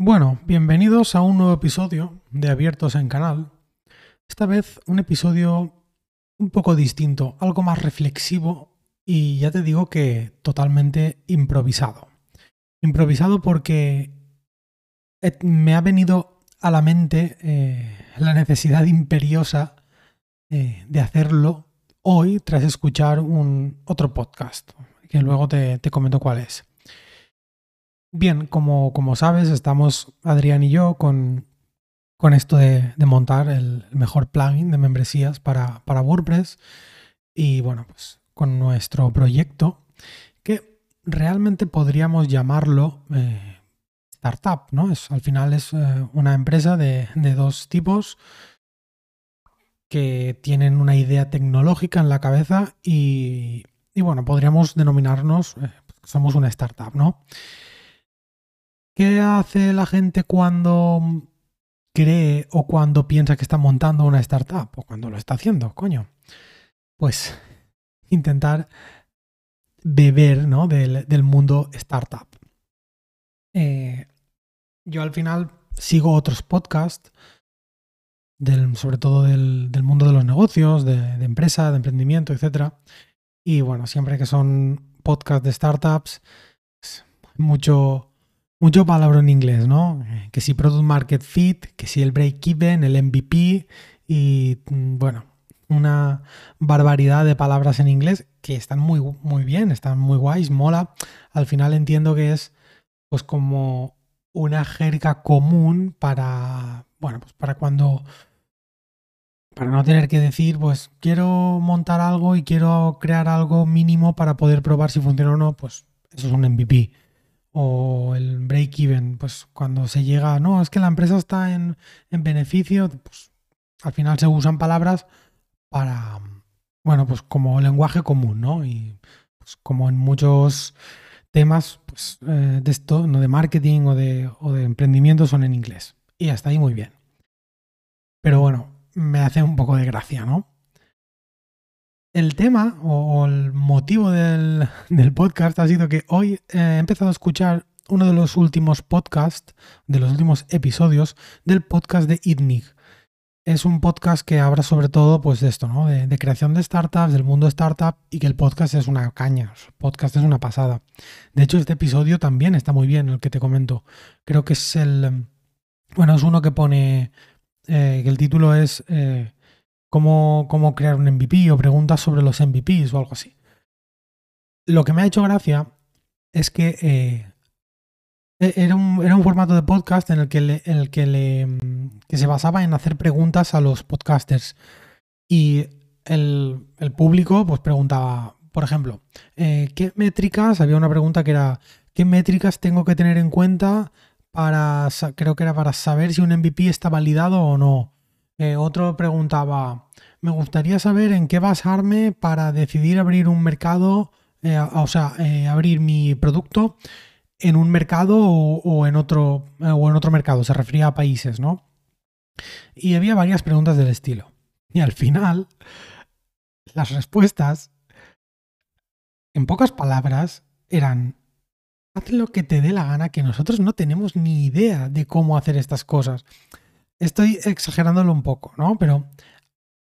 Bueno, bienvenidos a un nuevo episodio de Abiertos en Canal. Esta vez un episodio un poco distinto, algo más reflexivo y ya te digo que totalmente improvisado. Improvisado porque me ha venido a la mente eh, la necesidad imperiosa eh, de hacerlo hoy tras escuchar un otro podcast, que luego te, comento cuál es. Bien, como, como, sabes, estamos Adrián y yo con, con esto de, montar el mejor plugin de membresías para, para WordPress y bueno, pues con nuestro proyecto que realmente podríamos llamarlo eh, startup, ¿no? Es, al final es eh, una empresa de, de dos tipos que tienen una idea tecnológica en la cabeza y, bueno, podríamos denominarnos, eh, somos una startup, ¿no? ¿Qué hace la gente cuando cree o cuando piensa que está montando una startup o cuando lo está haciendo, coño? Pues intentar beber ¿no? del, mundo startup. Eh, yo al final sigo otros podcasts sobre todo del, mundo de los negocios, de, empresa, de emprendimiento, etc. Y bueno, siempre que son podcasts de startups, mucho, mucho palabra en inglés, ¿no? Que si Product Market Fit, que si el Break-Even, el MVP y mm, bueno, una barbaridad de palabras en inglés que están muy, muy bien, están muy guays, mola. Al final entiendo que es pues como una jerga común para, bueno, pues para cuando para no tener que decir, pues quiero montar algo y quiero crear algo mínimo para poder probar si funciona o no, pues eso es un MVP. O el break-even, pues cuando se llega, no, es que la empresa está en, beneficio, pues al final se usan palabras para, bueno, pues como lenguaje común, ¿no? Y pues como en muchos temas pues, eh, de esto, no de marketing o de, o de emprendimiento, son en inglés. Y hasta ahí muy bien. Pero bueno, me hace un poco de gracia, ¿no? El tema o, el motivo del, podcast ha sido que hoy he empezado a escuchar uno de los últimos podcasts, de los últimos episodios del podcast de ITNIC. Es un podcast que habla sobre todo pues de esto, ¿no? De, creación de startups, del mundo startup y que el podcast es una caña, el podcast es una pasada. De hecho, este episodio también está muy bien, el que te comento. Creo que es el... Bueno, es uno que pone eh, que el título es eh, cómo, crear un MVP o preguntas sobre los MVPs o algo así. Lo que me ha hecho gracia es que eh, e-, era, un, era, un, formato de podcast en el que, el que, le, que se basaba en hacer preguntas a los podcasters. Y el, el público pues preguntaba, por ejemplo, ¿qué métricas? Había una pregunta que era, ¿qué métricas tengo que tener en cuenta para, creo que era para saber si un MVP está validado o no. Eh, otro preguntaba, me gustaría saber en qué basarme para decidir abrir un mercado, eh, o sea, eh, abrir mi producto en un mercado o, en otro, o en otro mercado, se refería a países, ¿no? Y había varias preguntas del estilo. Y al final, las respuestas, en pocas palabras, eran haz lo que te dé la gana, que nosotros no tenemos ni idea de cómo hacer estas cosas. Estoy exagerándolo un poco, ¿no? Pero,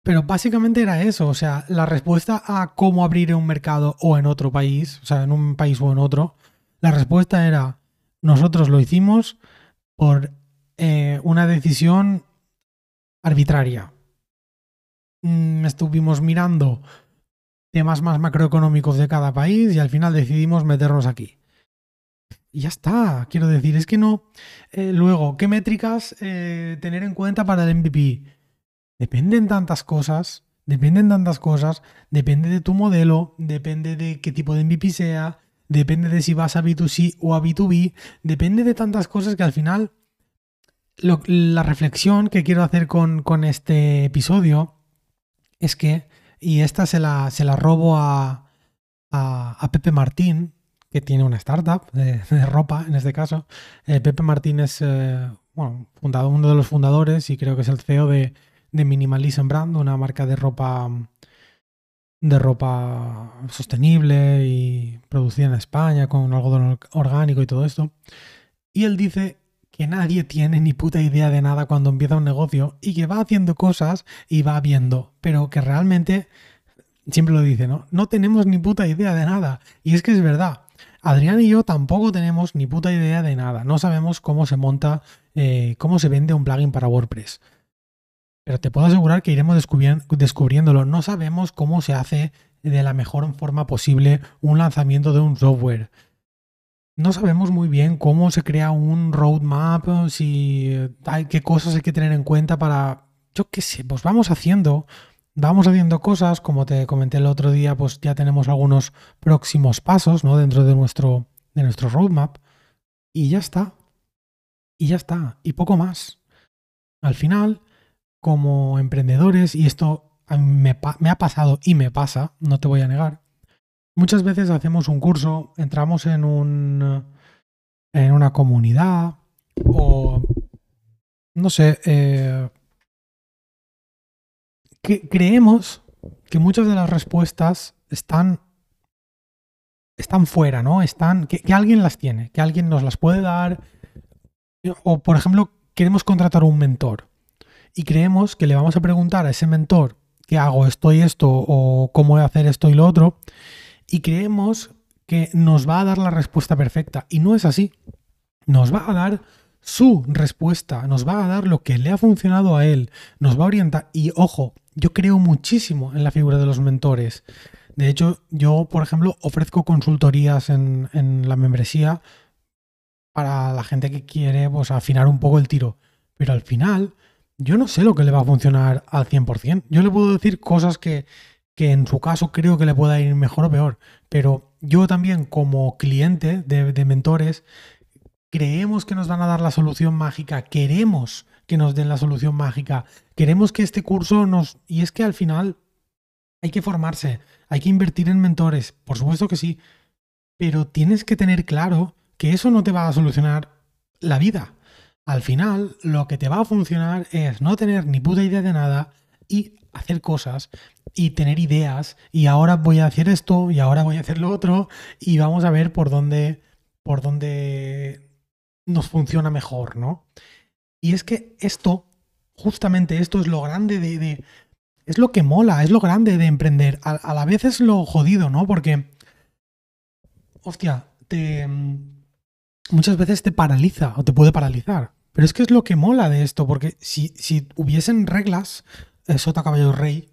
pero básicamente era eso, o sea, la respuesta a cómo abrir un mercado o en otro país, o sea, en un país o en otro, la respuesta era, nosotros lo hicimos por eh, una decisión arbitraria. Mm, estuvimos mirando temas más macroeconómicos de cada país y al final decidimos meternos aquí. Y ya está, quiero decir, es que no. Eh, luego, ¿qué métricas eh, tener en cuenta para el MVP? Dependen tantas cosas, dependen tantas cosas, depende de tu modelo, depende de qué tipo de MVP sea, depende de si vas a B2C o a B2B, depende de tantas cosas que al final la reflexión que quiero hacer con, este episodio es que, y esta se la, se la robo a, a Pepe Martín, que tiene una startup de, ropa, en este caso. Eh, Pepe Martín es eh, bueno, uno de los fundadores y creo que es el CEO de, de Minimalism Brand, una marca de ropa de ropa sostenible y producida en España con algodón orgánico y todo esto. Y él dice que nadie tiene ni puta idea de nada cuando empieza un negocio y que va haciendo cosas y va viendo, pero que realmente, siempre lo dice, ¿no? No tenemos ni puta idea de nada. Y es que es verdad. Adrián y yo tampoco tenemos ni puta idea de nada. No sabemos cómo se monta, eh, cómo se vende un plugin para WordPress. Pero te puedo asegurar que iremos descubriéndolo. No sabemos cómo se hace de la mejor forma posible un lanzamiento de un software no sabemos muy bien cómo se crea un roadmap, si hay qué cosas hay que tener en cuenta para, yo qué sé, pues vamos haciendo, vamos haciendo cosas, como te comenté el otro día, pues ya tenemos algunos próximos pasos, ¿no? Dentro de nuestro, de nuestro roadmap y ya está. Y ya está, y poco más. Al final, como emprendedores, y esto me, me ha pasado y me pasa, no te voy a negar, Muchas veces hacemos un curso, entramos en, un, en una comunidad o, no sé, eh, que creemos que muchas de las respuestas están, están fuera, ¿no? Están, que, que alguien las tiene, que alguien nos las puede dar. O, por ejemplo, queremos contratar un mentor y creemos que le vamos a preguntar a ese mentor qué hago esto y esto o cómo hacer esto y lo otro y creemos que nos va a dar la respuesta perfecta. Y no es así. Nos va a dar su respuesta, nos va a dar lo que le ha funcionado a él, nos va a orientar. Y ojo, yo creo muchísimo en la figura de los mentores. De hecho, yo, por ejemplo, ofrezco consultorías en, la membresía para la gente que quiere pues, afinar un poco el tiro. Pero al final, yo no sé lo que le va a funcionar al 100%. Yo le puedo decir cosas que, que en su caso creo que le pueda ir mejor o peor. Pero yo también como cliente de, mentores, creemos que nos van a dar la solución mágica, queremos que nos den la solución mágica, queremos que este curso nos... Y es que al final hay que formarse, hay que invertir en mentores, por supuesto que sí, pero tienes que tener claro que eso no te va a solucionar la vida. Al final, lo que te va a funcionar es no tener ni puta idea de nada y hacer cosas y tener ideas y ahora voy a hacer esto y ahora voy a hacer lo otro y vamos a ver por dónde por dónde nos funciona mejor, ¿no? Y es que esto, justamente esto es lo grande de, es lo que mola, es lo grande de emprender. A, la vez es lo jodido, ¿no? Porque, hostia, te, muchas veces te paraliza o te puede paralizar. Pero es que es lo que mola de esto, porque si, si hubiesen reglas, Sota Caballo Rey,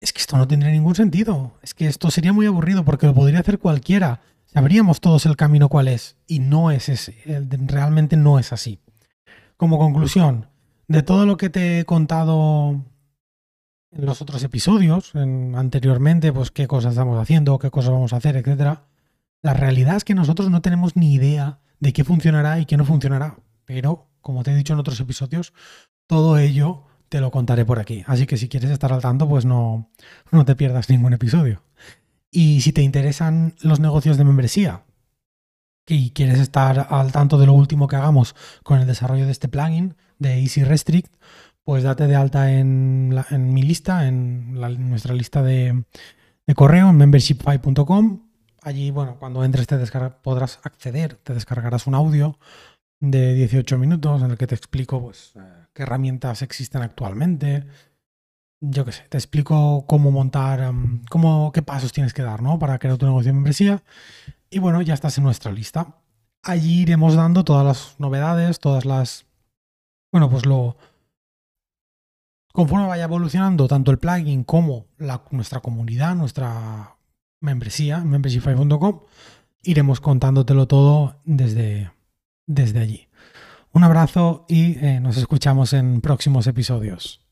es que esto no tendría ningún sentido. Es que esto sería muy aburrido porque lo podría hacer cualquiera. Sabríamos todos el camino cuál es. Y no es ese. Realmente no es así. Como conclusión, de todo lo que te he contado en los otros episodios, anteriormente, pues qué cosas estamos haciendo, qué cosas vamos a hacer, etc. La realidad es que nosotros no tenemos ni idea de qué funcionará y qué no funcionará. Pero, como te he dicho en otros episodios, todo ello te lo contaré por aquí. Así que si quieres estar al tanto, pues no, no te pierdas ningún episodio. Y si te interesan los negocios de membresía y quieres estar al tanto de lo último que hagamos con el desarrollo de este plugin de Easy Restrict, pues date de alta en, mi lista, en, nuestra lista de, correo en membershipfy.com. Allí, bueno, cuando entres te podrás acceder, te descargarás un audio de 18 minutos en el que te explico pues, eh, qué herramientas existen actualmente. Yo qué sé, te explico cómo montar, em, cómo, qué pasos tienes que dar ¿no? para crear tu negocio de membresía. Y bueno, ya estás en nuestra lista. Allí iremos dando todas las novedades, todas las... Bueno, pues lo... Conforme vaya evolucionando tanto el plugin como la, nuestra comunidad, nuestra membresía, membership.com, iremos contándotelo todo desde, desde allí. Un abrazo y eh, nos escuchamos en próximos episodios.